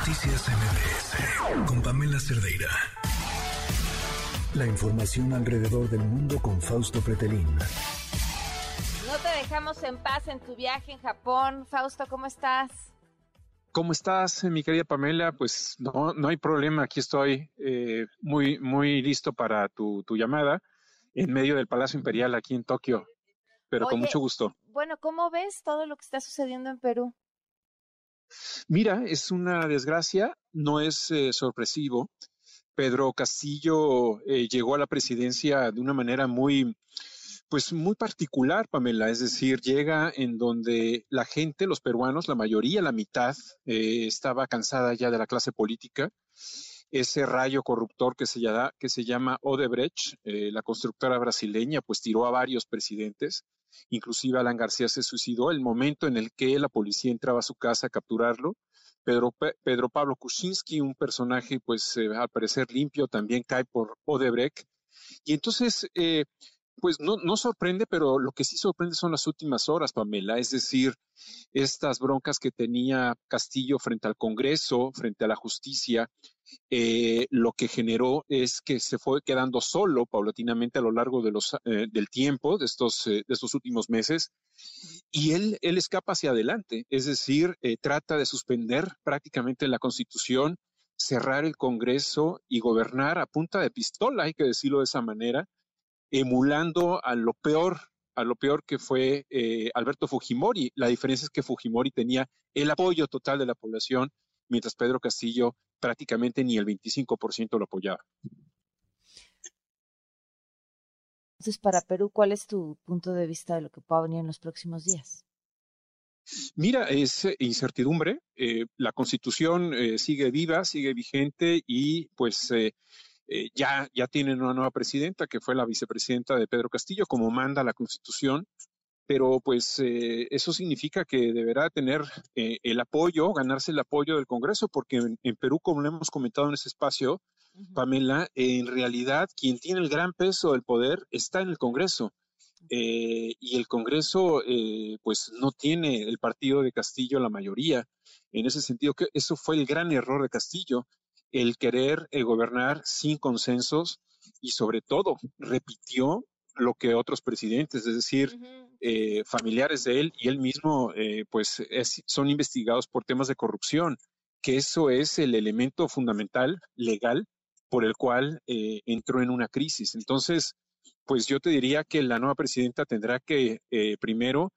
Noticias MBS con Pamela Cerdeira. La información alrededor del mundo con Fausto Pretelín. No te dejamos en paz en tu viaje en Japón. Fausto, ¿cómo estás? ¿Cómo estás, mi querida Pamela? Pues no, no hay problema. Aquí estoy eh, muy, muy listo para tu, tu, llamada en medio del Palacio Imperial aquí en Tokio, pero con mucho gusto. Bueno, ¿cómo ves todo lo que está sucediendo en Perú? Mira, es una desgracia, no es eh, sorpresivo. Pedro Castillo eh, llegó a la presidencia de una manera muy, pues muy particular, Pamela, es decir, llega en donde la gente, los peruanos, la mayoría, la mitad, eh, estaba cansada ya de la clase política. Ese rayo corruptor que se llama, que se llama Odebrecht, eh, la constructora brasileña, pues tiró a varios presidentes. Inclusive Alan García se suicidó. El momento en el que la policía entraba a su casa a capturarlo, Pedro, Pablo Kuczynski, un personaje, pues eh, al parecer limpio, también cae por Odebrecht. Y entonces, eh, pues no, sorprende, pero lo que sí sorprende son las últimas horas, Pamela, es decir, estas broncas que tenía Castillo frente al Congreso, frente a la justicia, eh, lo que generó es que se fue quedando solo paulatinamente a lo largo eh, del tiempo, de estos, eh, de estos últimos meses, y él, él escapa hacia adelante, es decir, eh, trata de suspender prácticamente la constitución, cerrar el Congreso y gobernar a punta de pistola, hay que decirlo de esa manera, emulando a lo peor, a lo peor que fue eh, Alberto Fujimori. La diferencia es que Fujimori tenía el apoyo total de la población, mientras Pedro Castillo prácticamente ni el 25% lo apoyaba. Entonces, para Perú, ¿cuál es tu punto de vista de lo que pueda venir en los próximos días? Mira, es incertidumbre. Eh, la constitución eh, sigue viva, sigue vigente y pues eh, eh, ya, ya tienen una nueva presidenta, que fue la vicepresidenta de Pedro Castillo, como manda la Constitución, pero pues eh, eso significa que deberá tener eh, el apoyo, ganarse el apoyo del Congreso, porque en, en Perú, como lo hemos comentado en ese espacio, uh -huh. Pamela, en realidad quien tiene el gran peso del poder está en el Congreso. Eh, y el Congreso, eh, pues no tiene el partido de Castillo la mayoría. En ese sentido, que eso fue el gran error de Castillo, el querer eh, gobernar sin consensos y sobre todo repitió lo que otros presidentes, es decir, uh -huh. eh, familiares de él y él mismo, eh, pues es, son investigados por temas de corrupción, que eso es el elemento fundamental legal por el cual eh, entró en una crisis. Entonces, pues yo te diría que la nueva presidenta tendrá que primero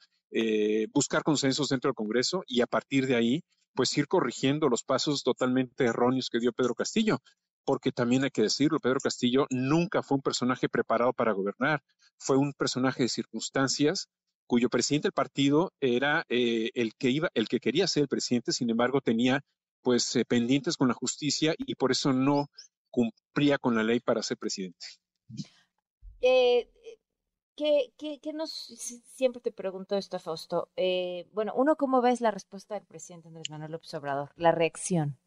buscar consensos dentro del Congreso y a partir de ahí pues ir corrigiendo los pasos totalmente erróneos que dio Pedro Castillo, porque también hay que decirlo, Pedro Castillo nunca fue un personaje preparado para gobernar, fue un personaje de circunstancias cuyo presidente del partido era eh, el que iba, el que quería ser el presidente, sin embargo tenía pues eh, pendientes con la justicia y por eso no cumplía con la ley para ser presidente. Eh, ¿Qué, qué, qué nos, siempre te pregunto esto, Fausto. Eh, bueno, uno, ¿cómo ves la respuesta del presidente Andrés Manuel López Obrador? La reacción.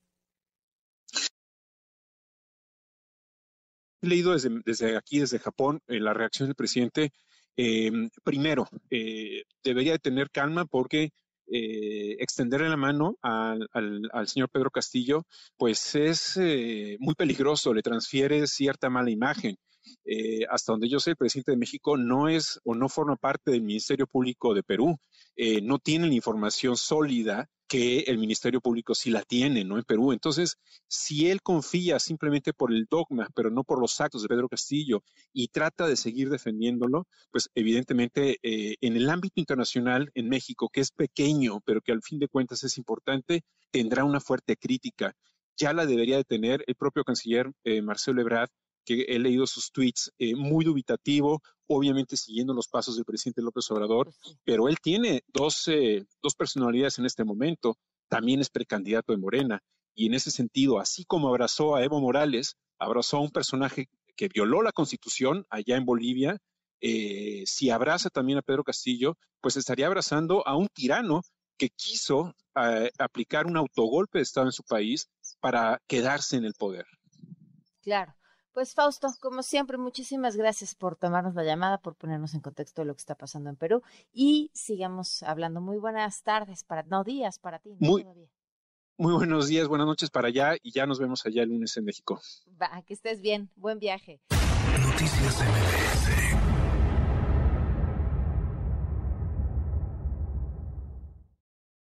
He leído desde, desde aquí, desde Japón, eh, la reacción del presidente. Eh, primero, eh, debería de tener calma porque eh, extenderle la mano al, al, al, señor Pedro Castillo, pues es muy peligroso, le transfiere cierta mala imagen. Eh, hasta donde yo sé, el presidente de México no es o no forma parte del Ministerio Público de Perú, eh, no tiene la información sólida que el Ministerio Público sí la tiene, ¿no? En Perú. Entonces, si él confía simplemente por el dogma, pero no por los actos de Pedro Castillo, y trata de seguir defendiéndolo, pues evidentemente eh, en el ámbito internacional, en México, que es pequeño, pero que al fin de cuentas es importante, tendrá una fuerte crítica. Ya la debería de tener el propio canciller eh, Marcelo Ebrard, que he leído sus tweets eh, muy dubitativo, obviamente siguiendo los pasos del presidente López Obrador, pero él tiene dos, eh, dos personalidades en este momento, también es precandidato de Morena, y en ese sentido, así como abrazó a Evo Morales, abrazó a un personaje que violó la constitución allá en Bolivia, eh, si abraza también a Pedro Castillo, pues estaría abrazando a un tirano que quiso eh, aplicar un autogolpe de Estado en su país para quedarse en el poder. Claro. Pues Fausto, como siempre, muchísimas gracias por tomarnos la llamada, por ponernos en contexto de lo que está pasando en Perú y sigamos hablando. Muy buenas tardes, para no días para ti. Muy, todavía. Muy buenos días, buenas noches para allá y ya nos vemos allá el lunes en México. Va, que estés bien. Buen viaje. Noticias MBS